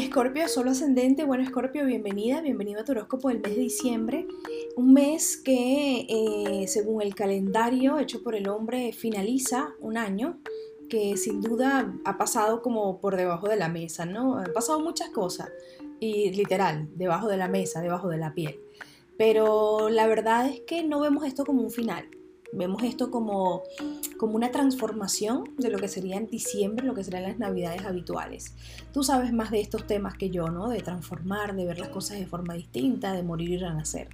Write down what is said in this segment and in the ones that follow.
Escorpio, solo ascendente. Bueno, Escorpio, bienvenida, bienvenido a tu horóscopo del mes de diciembre. Un mes que, eh, según el calendario hecho por el hombre, finaliza un año que sin duda ha pasado como por debajo de la mesa, ¿no? Han pasado muchas cosas y literal, debajo de la mesa, debajo de la piel. Pero la verdad es que no vemos esto como un final. Vemos esto como, como una transformación de lo que sería en diciembre, lo que serían las navidades habituales. Tú sabes más de estos temas que yo, ¿no? De transformar, de ver las cosas de forma distinta, de morir y renacer.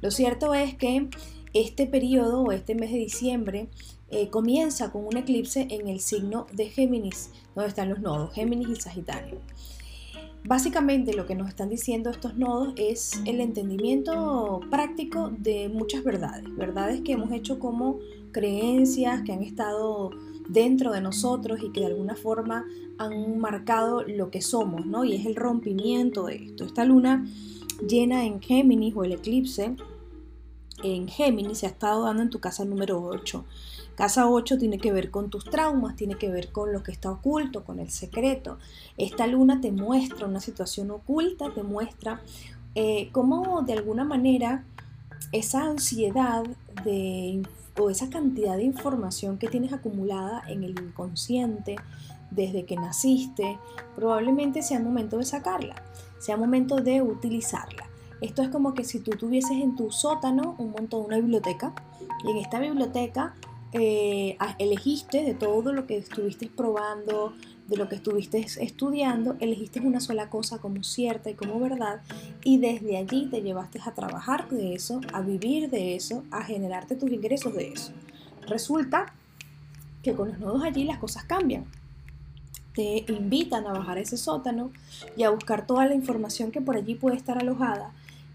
Lo cierto es que este periodo o este mes de diciembre eh, comienza con un eclipse en el signo de Géminis, donde están los nodos, Géminis y Sagitario. Básicamente lo que nos están diciendo estos nodos es el entendimiento práctico de muchas verdades, verdades que hemos hecho como creencias, que han estado dentro de nosotros y que de alguna forma han marcado lo que somos, ¿no? Y es el rompimiento de esto. Esta luna llena en Géminis o el eclipse en Géminis se ha estado dando en tu casa número 8. Casa 8 tiene que ver con tus traumas, tiene que ver con lo que está oculto, con el secreto. Esta luna te muestra una situación oculta, te muestra eh, cómo de alguna manera esa ansiedad de, o esa cantidad de información que tienes acumulada en el inconsciente desde que naciste, probablemente sea momento de sacarla, sea momento de utilizarla. Esto es como que si tú tuvieses en tu sótano un montón, una biblioteca, y en esta biblioteca eh, elegiste de todo lo que estuviste probando, de lo que estuviste estudiando, elegiste una sola cosa como cierta y como verdad y desde allí te llevaste a trabajar de eso, a vivir de eso, a generarte tus ingresos de eso. Resulta que con los nodos allí las cosas cambian. Te invitan a bajar ese sótano y a buscar toda la información que por allí puede estar alojada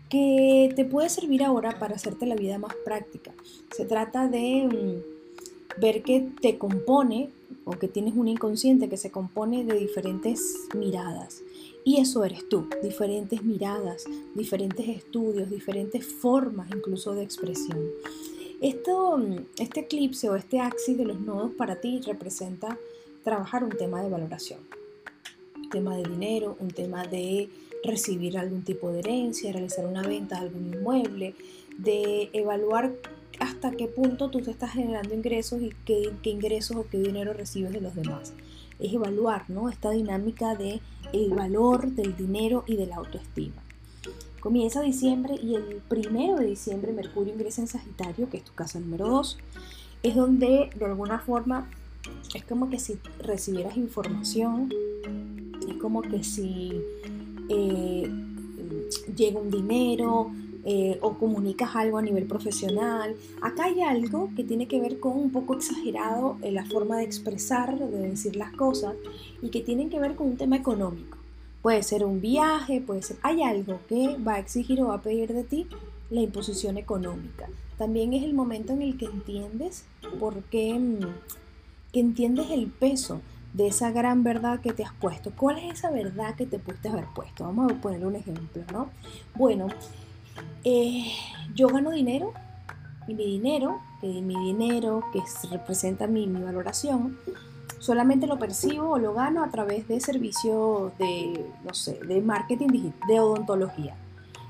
que te puede servir ahora para hacerte la vida más práctica. Se trata de mm, ver que te compone o que tienes un inconsciente que se compone de diferentes miradas. Y eso eres tú, diferentes miradas, diferentes estudios, diferentes formas incluso de expresión. Esto, este eclipse o este axis de los nodos para ti representa trabajar un tema de valoración, un tema de dinero, un tema de recibir algún tipo de herencia, realizar una venta de algún inmueble, de evaluar hasta qué punto tú te estás generando ingresos y qué, ingresos o qué dinero recibes de los demás. Es evaluar ¿no? esta dinámica de el valor del dinero y de la autoestima. Comienza diciembre y el primero de diciembre Mercurio ingresa en Sagitario, que es tu casa número 2. Es donde de alguna forma es como que si recibieras información, es como que si eh, llega un dinero, eh, o comunicas algo a nivel profesional. Acá hay algo que tiene que ver con un poco exagerado en la forma de expresar, de decir las cosas y que tienen que ver con un tema económico. Puede ser un viaje, puede ser... Hay algo que va a exigir o va a pedir de ti la imposición económica. También es el momento en el que entiendes por qué, mm, que entiendes el peso de esa gran verdad que te has puesto. ¿Cuál es esa verdad que te pudiste haber puesto? Vamos a poner un ejemplo, ¿no? Bueno, eh, yo gano dinero y mi dinero, mi dinero que representa mi, mi, valoración, solamente lo percibo o lo gano a través de servicios de, no sé, de marketing de odontología.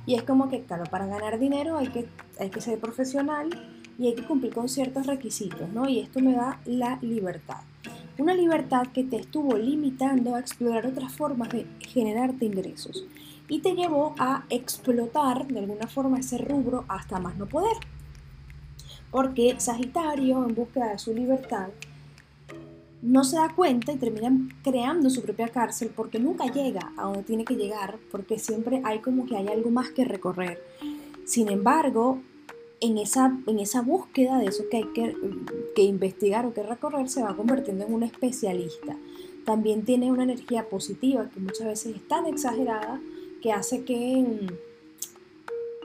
Y es como que, claro, para ganar dinero hay que, hay que ser profesional y hay que cumplir con ciertos requisitos, ¿no? Y esto me da la libertad. Una libertad que te estuvo limitando a explorar otras formas de generarte ingresos y te llevó a explotar de alguna forma ese rubro hasta más no poder. Porque Sagitario, en búsqueda de su libertad, no se da cuenta y termina creando su propia cárcel porque nunca llega a donde tiene que llegar, porque siempre hay como que hay algo más que recorrer. Sin embargo, en esa, en esa búsqueda de eso que hay que, que investigar o que recorrer, se va convirtiendo en un especialista. También tiene una energía positiva que muchas veces es tan exagerada que hace que,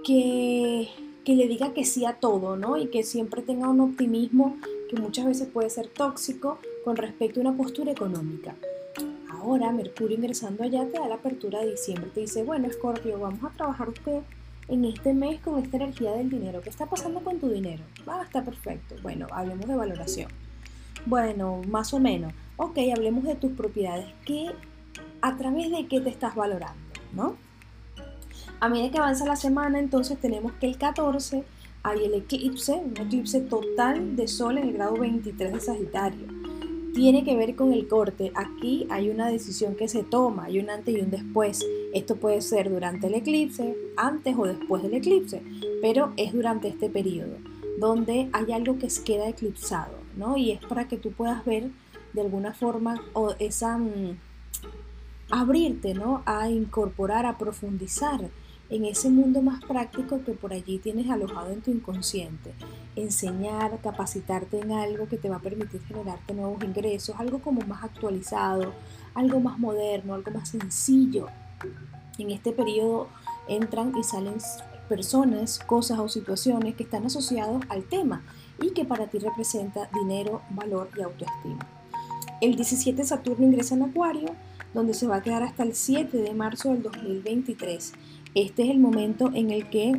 que, le diga que sí a todo, ¿no? Y que siempre tenga un optimismo que muchas veces puede ser tóxico con respecto a una postura económica. Ahora, Mercurio ingresando allá te da la apertura de diciembre. Te dice, bueno, Scorpio, vamos a trabajar usted en este mes con esta energía del dinero. ¿Qué está pasando con tu dinero? Ah, está perfecto. Bueno, hablemos de valoración. Bueno, más o menos. Ok, hablemos de tus propiedades. ¿Qué a través de qué te estás valorando, ¿no? A medida que avanza la semana, entonces tenemos que el 14 hay el eclipse, un eclipse total de Sol en el grado 23 de Sagitario. Tiene que ver con el corte. Aquí hay una decisión que se toma, hay un antes y un después. Esto puede ser durante el eclipse, antes o después del eclipse, pero es durante este periodo donde hay algo que queda eclipsado, ¿no? Y es para que tú puedas ver de alguna forma o esa mm, abrirte, ¿no? A incorporar, a profundizar en ese mundo más práctico que por allí tienes alojado en tu inconsciente. Enseñar, capacitarte en algo que te va a permitir generarte nuevos ingresos, algo como más actualizado, algo más moderno, algo más sencillo. En este periodo entran y salen personas, cosas o situaciones que están asociados al tema y que para ti representa dinero, valor y autoestima. El 17 Saturno ingresa en Acuario, donde se va a quedar hasta el 7 de marzo del 2023 este es el momento en el que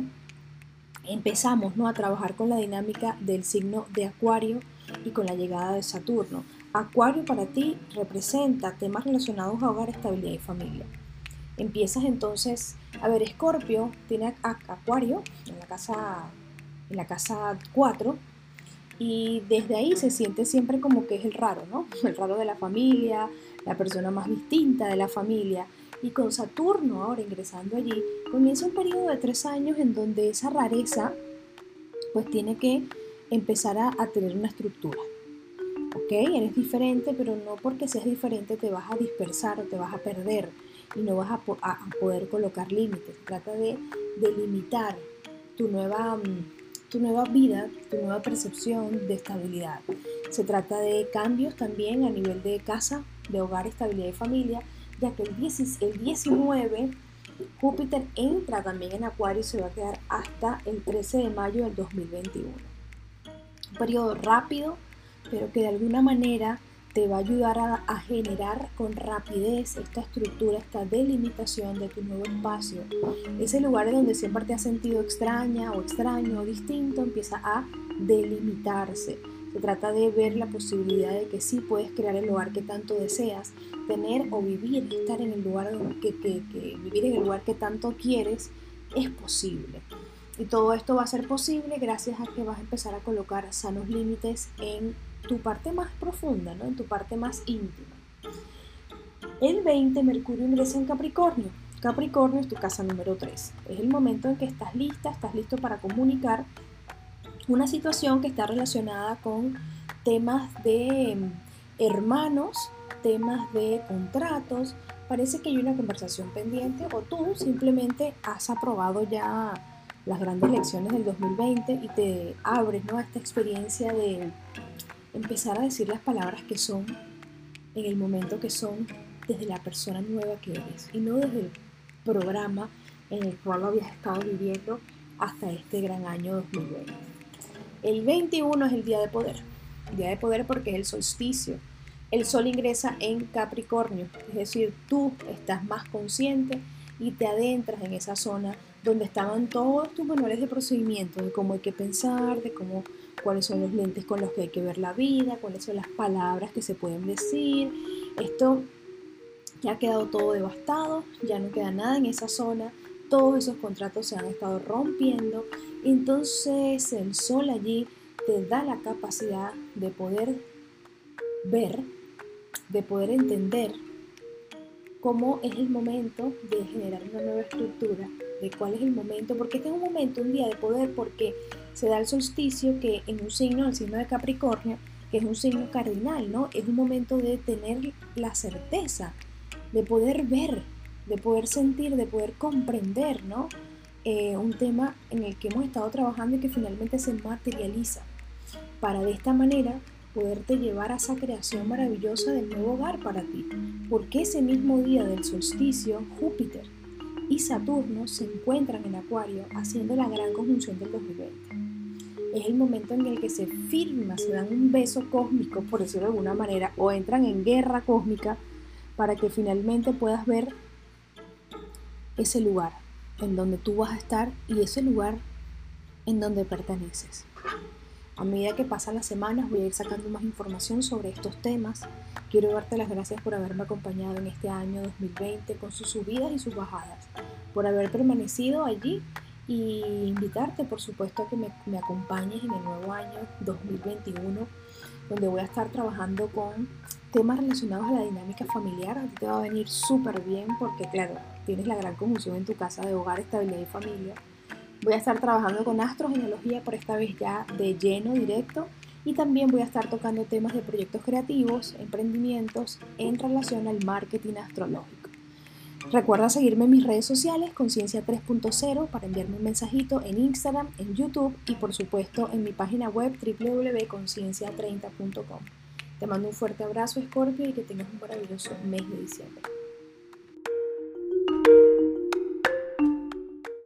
empezamos ¿no? a trabajar con la dinámica del signo de Acuario y con la llegada de Saturno. Acuario para ti representa temas relacionados a hogar, estabilidad y familia. Empiezas entonces a ver, Escorpio tiene Acuario en la casa en la casa 4 y desde ahí se siente siempre como que es el raro, ¿no? El raro de la familia, la persona más distinta de la familia y con Saturno ahora ingresando allí, comienza un periodo de tres años en donde esa rareza pues tiene que empezar a, tener una estructura. ¿Ok? Eres diferente, pero no porque seas diferente te vas a dispersar o te vas a perder y no vas a, poder colocar límites. Trata de delimitar tu nueva, mm, tu nueva vida, tu nueva percepción de estabilidad. Se trata de cambios también a nivel de casa, de hogar, estabilidad y familia, ya que el, 19 Júpiter entra también en Acuario y se va a quedar hasta el 13 de mayo del 2021. Un periodo rápido, pero que de alguna manera te va a ayudar a, generar con rapidez esta estructura, esta delimitación de tu nuevo espacio. Ese lugar donde siempre te has sentido extraña o extraño o distinto empieza a delimitarse se trata de ver la posibilidad de que sí puedes crear el lugar que tanto deseas, tener o vivir, estar en el lugar que, vivir en el lugar que tanto quieres es posible. Y todo esto va a ser posible gracias a que vas a empezar a colocar sanos límites en tu parte más profunda, ¿no? en tu parte más íntima. El 20, Mercurio ingresa en Capricornio. Capricornio es tu casa número 3. Es el momento en que estás lista, estás listo para comunicar una situación que está relacionada con temas de em, hermanos, temas de contratos. Parece que hay una conversación pendiente o tú simplemente has aprobado ya las grandes lecciones del 2020 y te abres ¿no? a esta experiencia de empezar a decir las palabras que son en el momento que son desde la persona nueva que eres y no desde el programa en el cual lo habías estado viviendo hasta este gran año 2020. El 21 es el día de poder. día de poder porque es el solsticio. El sol ingresa en Capricornio, es decir, tú estás más consciente y te adentras en esa zona donde estaban todos tus manuales de procedimiento, de cómo hay que pensar, de cómo, cuáles son los lentes con los que hay que ver la vida, cuáles son las palabras que se pueden decir. Esto ya ha quedado todo devastado, ya no queda nada en esa zona, todos esos contratos se han estado rompiendo entonces el sol allí te da la capacidad de poder ver, de poder entender cómo es el momento de generar una nueva estructura, de cuál es el momento, porque este es un momento, un día de poder, porque se da el solsticio que en un signo, el signo de Capricornio, que es un signo cardinal, ¿no? Es un momento de tener la certeza, de poder ver, de poder sentir, de poder comprender, ¿no? Eh, un tema en el que hemos estado trabajando y que finalmente se materializa, para de esta manera poderte llevar a esa creación maravillosa del nuevo hogar para ti, porque ese mismo día del solsticio, Júpiter y Saturno se encuentran en Acuario haciendo la gran conjunción del 2020. Es el momento en el que se firma, se dan un beso cósmico, por decirlo de alguna manera, o entran en guerra cósmica para que finalmente puedas ver ese lugar, en donde tú vas a estar y ese lugar en donde perteneces. A medida que pasan las semanas voy a ir sacando más información sobre estos temas. Quiero darte las gracias por haberme acompañado en este año 2020 con sus subidas y sus bajadas, por haber permanecido allí y invitarte por supuesto a que me, me acompañes en el nuevo año 2021 donde voy a estar trabajando con temas relacionados a la dinámica familiar. A ti te va a venir súper bien porque, claro, tienes la gran conjunción en tu casa de hogar, estabilidad y familia. Voy a estar trabajando con astrogenealogía por esta vez ya de lleno, directo. Y también voy a estar tocando temas de proyectos creativos, emprendimientos en relación al marketing astrológico. Recuerda seguirme en mis redes sociales, Conciencia 3.0, para enviarme un mensajito en Instagram, en YouTube y por supuesto en mi página web www.conciencia30.com. Te mando un fuerte abrazo, Scorpio, y que tengas un maravilloso mes de diciembre.